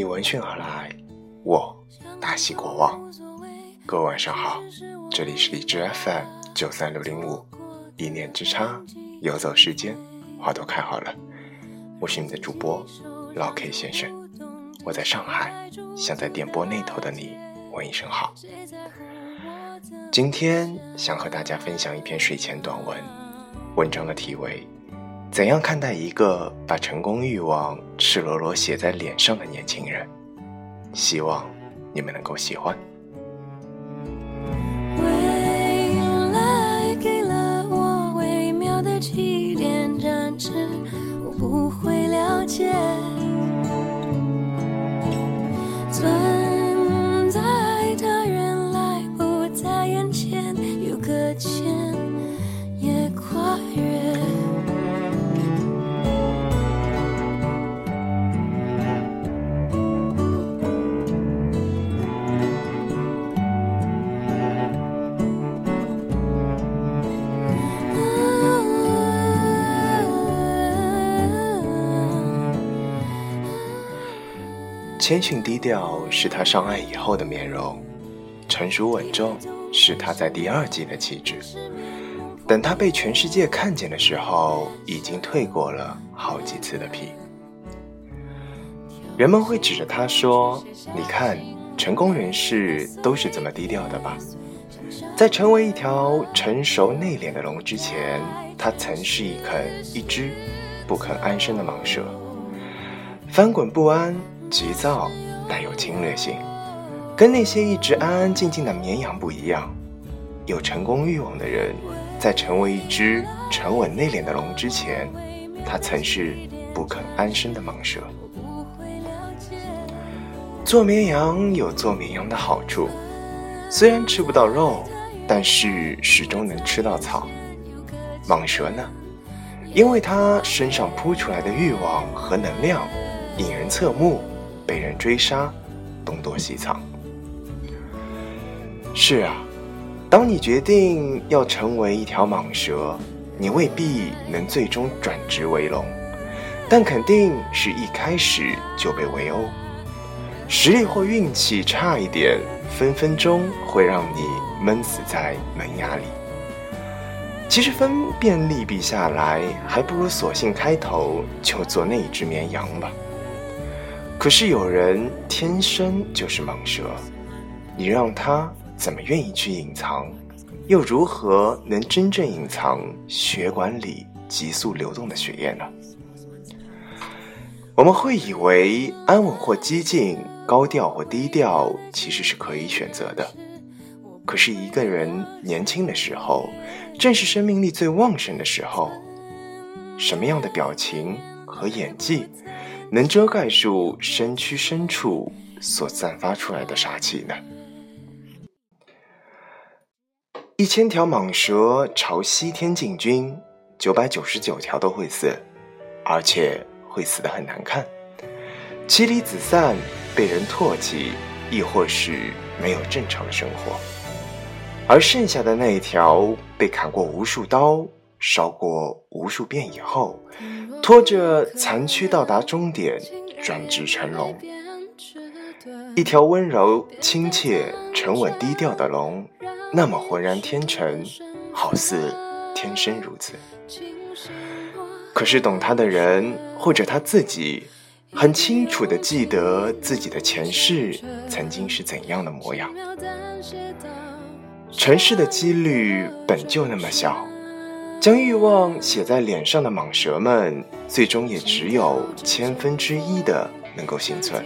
你闻讯而来，我大喜过望。各位晚上好，这里是荔枝 FM 九三六零五，一念之差，游走世间，花都开好了。我是你的主播老 K 先生，我在上海，想在电波那头的你问一声好。今天想和大家分享一篇睡前短文，文章的题为。怎样看待一个把成功欲望赤裸裸写在脸上的年轻人？希望你们能够喜欢。未来给了我微妙的起点，暂时我不会了解。存在的人来不在眼前，有搁浅也跨越。谦逊低调是他上岸以后的面容，成熟稳重是他在第二季的气质。等他被全世界看见的时候，已经蜕过了好几次的皮。人们会指着他说：“你看，成功人士都是这么低调的吧？”在成为一条成熟内敛的龙之前，他曾是一肯一只不肯安生的蟒蛇，翻滚不安。急躁，带有侵略性，跟那些一直安安静静的绵羊不一样。有成功欲望的人，在成为一只沉稳内敛的龙之前，他曾是不肯安生的蟒蛇。做绵羊有做绵羊的好处，虽然吃不到肉，但是始终能吃到草。蟒蛇呢，因为它身上扑出来的欲望和能量，引人侧目。被人追杀，东躲西藏。是啊，当你决定要成为一条蟒蛇，你未必能最终转职为龙，但肯定是一开始就被围殴。实力或运气差一点，分分钟会让你闷死在门牙里。其实分辨利弊下来，还不如索性开头就做那一只绵羊吧。可是有人天生就是蟒蛇，你让他怎么愿意去隐藏？又如何能真正隐藏血管里急速流动的血液呢？我们会以为安稳或激进、高调或低调其实是可以选择的。可是一个人年轻的时候，正是生命力最旺盛的时候，什么样的表情和演技？能遮盖住身躯深处所散发出来的杀气呢？一千条蟒蛇朝西天进军，九百九十九条都会死，而且会死得很难看，妻离子散，被人唾弃，亦或是没有正常的生活。而剩下的那一条，被砍过无数刀。烧过无数遍以后，拖着残躯到达终点，转职成龙。一条温柔、亲切、沉稳、低调的龙，那么浑然天成，好似天生如此。可是懂他的人，或者他自己，很清楚的记得自己的前世曾经是怎样的模样。成事的几率本就那么小。将欲望写在脸上的蟒蛇们，最终也只有千分之一的能够幸存。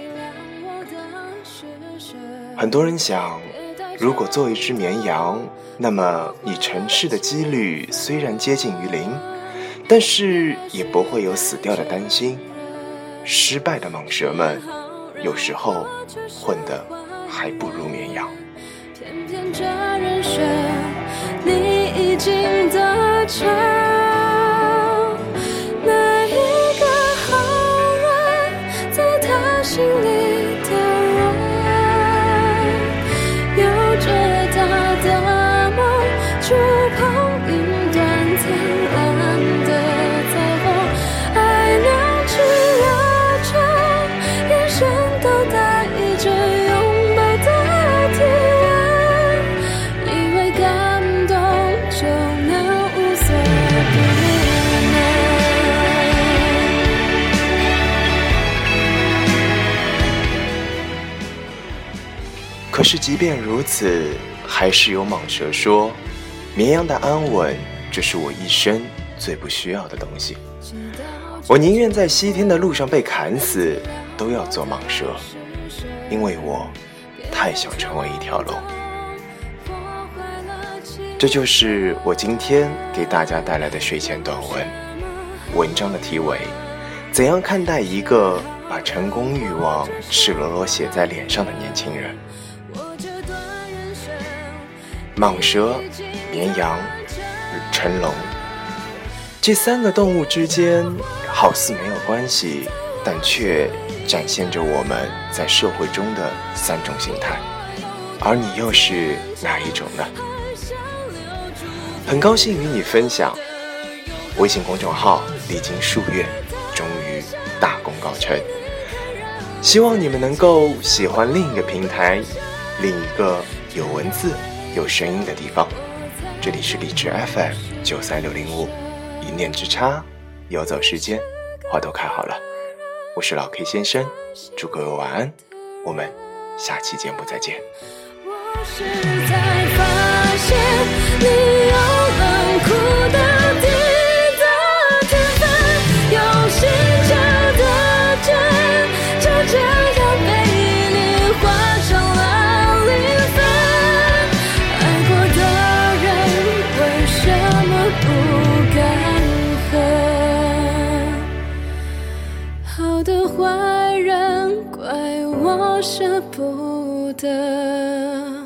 很多人想，如果做一只绵羊，那么你成事的几率虽然接近于零，但是也不会有死掉的担心。失败的蟒蛇们，有时候混得还不如绵羊。偏偏这可是即便如此，还是有蟒蛇说，绵羊的安稳，这是我一生最不需要的东西。我宁愿在西天的路上被砍死，都要做蟒蛇，因为我太想成为一条龙。这就是我今天给大家带来的睡前短文。文章的题为：怎样看待一个把成功欲望赤裸裸写在脸上的年轻人？蟒蛇、绵羊、成龙，这三个动物之间好似没有关系，但却展现着我们在社会中的三种形态。而你又是哪一种呢？很高兴与你分享。微信公众号历经数月，终于大功告成。希望你们能够喜欢另一个平台，另一个有文字、有声音的地方。这里是荔枝 FM 九三六零五，一念之差，游走时间，花都开好了。我是老 K 先生，祝各位晚安，我们下期节目再见。我是在发现你有我舍不得。